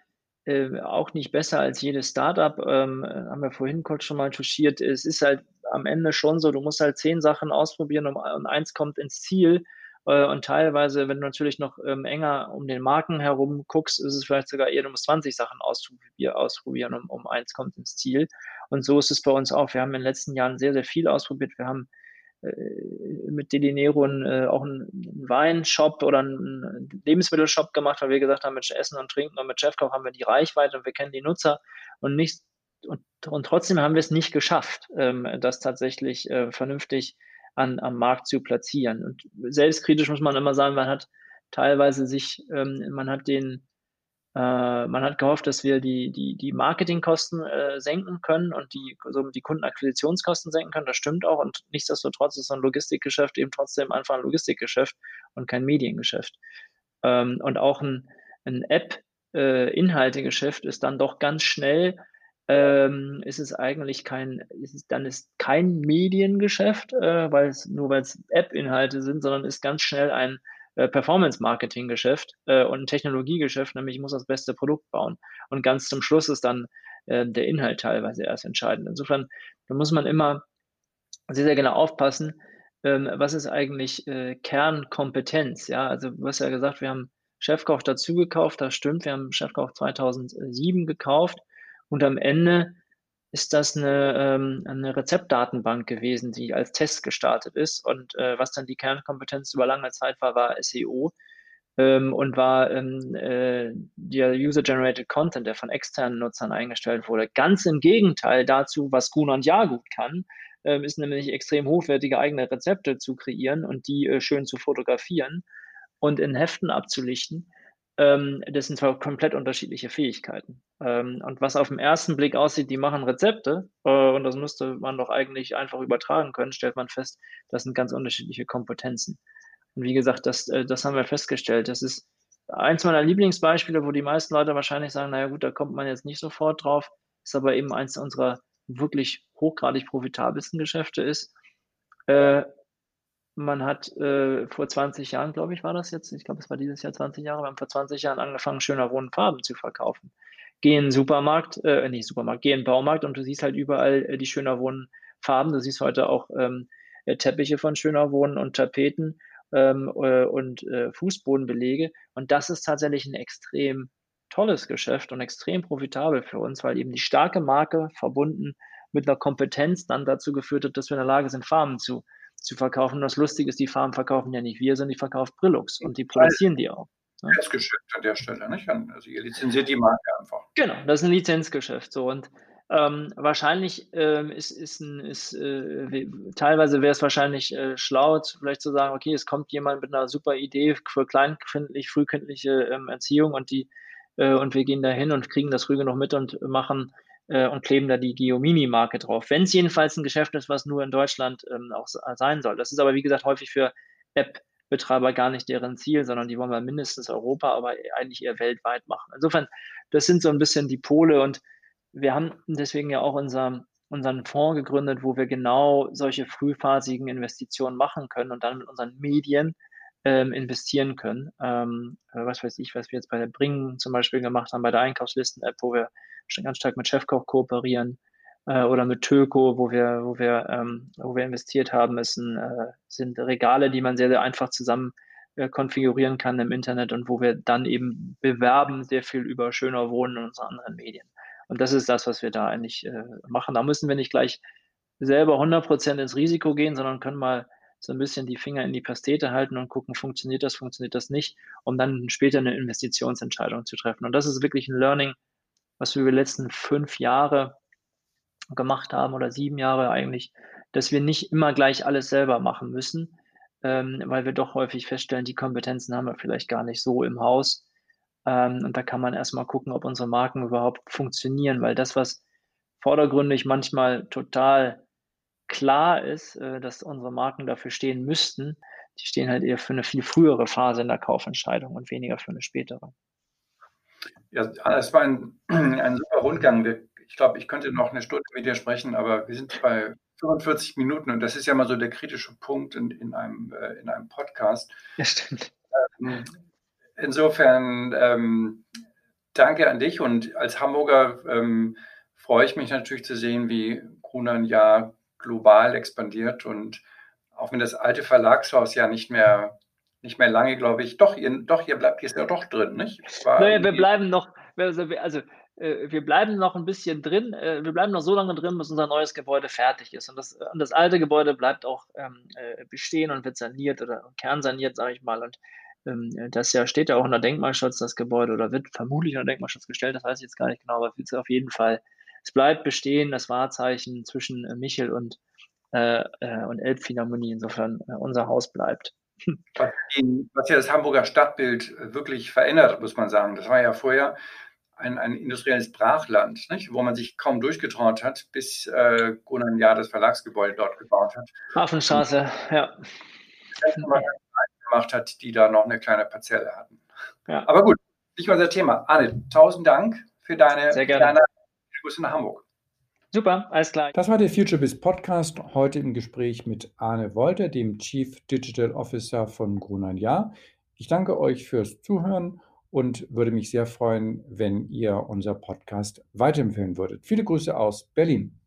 äh, auch nicht besser als jedes Startup, ähm, haben wir vorhin kurz schon mal touchiert. Es ist halt am Ende schon so, du musst halt zehn Sachen ausprobieren und, eins kommt ins Ziel äh, und teilweise, wenn du natürlich noch ähm, enger um den Marken herum guckst, ist es vielleicht sogar eher, du musst 20 Sachen ausprobieren, um, um eins kommt ins Ziel. Und so ist es bei uns auch. Wir haben in den letzten Jahren sehr, sehr viel ausprobiert. Wir haben mit Delinero äh, auch einen Weinshop oder einen Lebensmittelshop gemacht, weil wir gesagt haben, mit Essen und Trinken und mit Chefkoch haben wir die Reichweite und wir kennen die Nutzer und nicht und, und trotzdem haben wir es nicht geschafft, ähm, das tatsächlich äh, vernünftig an, am Markt zu platzieren. Und selbstkritisch muss man immer sagen, man hat teilweise sich, ähm, man hat den, äh, man hat gehofft, dass wir die, die, die Marketingkosten äh, senken können und die, so die Kundenakquisitionskosten senken können. Das stimmt auch. Und nichtsdestotrotz ist so ein Logistikgeschäft eben trotzdem einfach ein Logistikgeschäft und kein Mediengeschäft. Ähm, und auch ein, ein App-Inhaltegeschäft äh, ist dann doch ganz schnell ähm, ist es eigentlich kein, ist es, dann ist kein Mediengeschäft, äh, weil es nur weil es App-Inhalte sind, sondern ist ganz schnell ein äh, Performance-Marketing-Geschäft äh, und ein Technologiegeschäft, nämlich ich muss das beste Produkt bauen. Und ganz zum Schluss ist dann äh, der Inhalt teilweise erst entscheidend. Insofern, da muss man immer sehr, sehr genau aufpassen, ähm, was ist eigentlich äh, Kernkompetenz. Ja, also du hast ja gesagt, wir haben Chefkoch dazu gekauft, das stimmt, wir haben Chefkoch 2007 gekauft und am Ende ist das eine, ähm, eine Rezeptdatenbank gewesen, die als Test gestartet ist. Und äh, was dann die Kernkompetenz über lange Zeit war, war SEO ähm, und war ähm, äh, der User-Generated Content, der von externen Nutzern eingestellt wurde. Ganz im Gegenteil dazu, was Gun und Ja gut kann, ähm, ist nämlich extrem hochwertige eigene Rezepte zu kreieren und die äh, schön zu fotografieren und in Heften abzulichten ähm, das sind zwar komplett unterschiedliche Fähigkeiten. Ähm, und was auf den ersten Blick aussieht, die machen Rezepte, äh, und das müsste man doch eigentlich einfach übertragen können, stellt man fest, das sind ganz unterschiedliche Kompetenzen. Und wie gesagt, das, äh, das haben wir festgestellt. Das ist eins meiner Lieblingsbeispiele, wo die meisten Leute wahrscheinlich sagen, naja gut, da kommt man jetzt nicht sofort drauf, ist aber eben eins unserer wirklich hochgradig profitabelsten Geschäfte ist. Äh, man hat äh, vor 20 Jahren, glaube ich, war das jetzt, ich glaube, es war dieses Jahr 20 Jahre, wir haben vor 20 Jahren angefangen, schöner Wohnen Farben zu verkaufen. Geh in den Supermarkt, äh, nicht Supermarkt, geh in den Baumarkt und du siehst halt überall äh, die schöner Wohnen Farben. Du siehst heute auch ähm, äh, Teppiche von schöner Wohnen und Tapeten ähm, äh, und äh, Fußbodenbelege. Und das ist tatsächlich ein extrem tolles Geschäft und extrem profitabel für uns, weil eben die starke Marke verbunden mit einer Kompetenz dann dazu geführt hat, dass wir in der Lage sind, Farben zu zu verkaufen. Das Lustige ist, die Farben verkaufen ja nicht wir, sondern die verkauft Brillux und die produzieren die auch. Ne? Lizenzgeschäft an der Stelle, nicht? Also ihr lizenziert die Marke einfach. Genau, das ist ein Lizenzgeschäft. So und ähm, wahrscheinlich ähm, ist, ist, ein, ist äh, teilweise wäre es wahrscheinlich äh, schlau, vielleicht zu sagen, okay, es kommt jemand mit einer super Idee für kleinkindlich, frühkindliche ähm, Erziehung und die äh, und wir gehen da hin und kriegen das Rüge noch mit und machen äh, und kleben da die Geomini-Marke drauf. Wenn es jedenfalls ein Geschäft ist, was nur in Deutschland ähm, auch sein soll. Das ist aber, wie gesagt, häufig für App-Betreiber gar nicht deren Ziel, sondern die wollen wir mindestens Europa, aber eigentlich eher weltweit machen. Insofern, das sind so ein bisschen die Pole und wir haben deswegen ja auch unser, unseren Fonds gegründet, wo wir genau solche frühphasigen Investitionen machen können und dann mit unseren Medien ähm, investieren können. Ähm, äh, was weiß ich, was wir jetzt bei der Bringen zum Beispiel gemacht haben, bei der Einkaufslisten-App, wo wir ganz stark mit Chefkoch kooperieren. äh, oder mit Töko, wo wir, wo wir, ähm, wo wir investiert haben, ein, äh, sind Regale, die man sehr, sehr einfach zusammen äh, konfigurieren kann im Internet und wo wir dann eben bewerben sehr viel über schöner Wohnen und unsere anderen Medien. Und das ist das, was wir da eigentlich äh, machen. Da müssen wir nicht gleich selber 100% ins Risiko gehen, sondern können mal so ein bisschen die Finger in die Pastete halten und gucken, funktioniert das, funktioniert das nicht, um dann später eine Investitionsentscheidung zu treffen. Und das ist wirklich ein Learning, was wir die letzten fünf Jahre gemacht haben oder sieben Jahre eigentlich, dass wir nicht immer gleich alles selber machen müssen, ähm, weil wir doch häufig feststellen, die Kompetenzen haben wir vielleicht gar nicht so im Haus. Ähm, und da kann man erstmal gucken, ob unsere Marken überhaupt funktionieren, weil das, was vordergründig manchmal total klar ist, äh, dass unsere Marken dafür stehen müssten, die stehen halt eher für eine viel frühere Phase in der Kaufentscheidung und weniger für eine spätere. Ja, es war ein, ein super Rundgang. Ich glaube, ich könnte noch eine Stunde mit dir sprechen, aber wir sind bei 45 Minuten und das ist ja mal so der kritische Punkt in, in, einem, äh, in einem Podcast. Ja, stimmt. Ähm, insofern ähm, danke an dich und als Hamburger ähm, freue ich mich natürlich zu sehen, wie Gruner ein Jahr global expandiert und auch wenn das alte Verlagshaus ja nicht mehr nicht mehr lange, glaube ich. Doch, ihr, doch, ihr bleibt jetzt ja doch drin, nicht? Naja, wir bleiben noch, also, also äh, wir bleiben noch ein bisschen drin. Äh, wir bleiben noch so lange drin, bis unser neues Gebäude fertig ist. Und das, und das alte Gebäude bleibt auch ähm, äh, bestehen und wird saniert oder kernsaniert, sage ich mal. Und ähm, das ja steht ja auch unter Denkmalschutz, das Gebäude, oder wird vermutlich unter Denkmalschutz gestellt, das weiß ich jetzt gar nicht genau, aber es auf jeden Fall es bleibt bestehen, das Wahrzeichen zwischen äh, Michel und, äh, äh, und Elbphilharmonie. Insofern unser Haus bleibt. Was, was, ja das Hamburger Stadtbild wirklich verändert, muss man sagen. Das war ja vorher ein, ein industrielles Brachland, nicht? wo man sich kaum durchgetraut hat, bis äh, Gunnar Jahr das Verlagsgebäude dort gebaut hat. Hafenstraße, ja. gemacht hat, die da noch eine kleine Parzelle hatten. Ja. Aber gut, nicht unser Thema. Arne, tausend Dank für deine, Sehr gerne. deine Grüße nach Hamburg. Super, alles klar. Das war der FutureBiz Podcast. Heute im Gespräch mit Arne Wolter, dem Chief Digital Officer von Grunan Jahr. Ich danke euch fürs Zuhören und würde mich sehr freuen, wenn ihr unser Podcast weiterempfehlen würdet. Viele Grüße aus Berlin.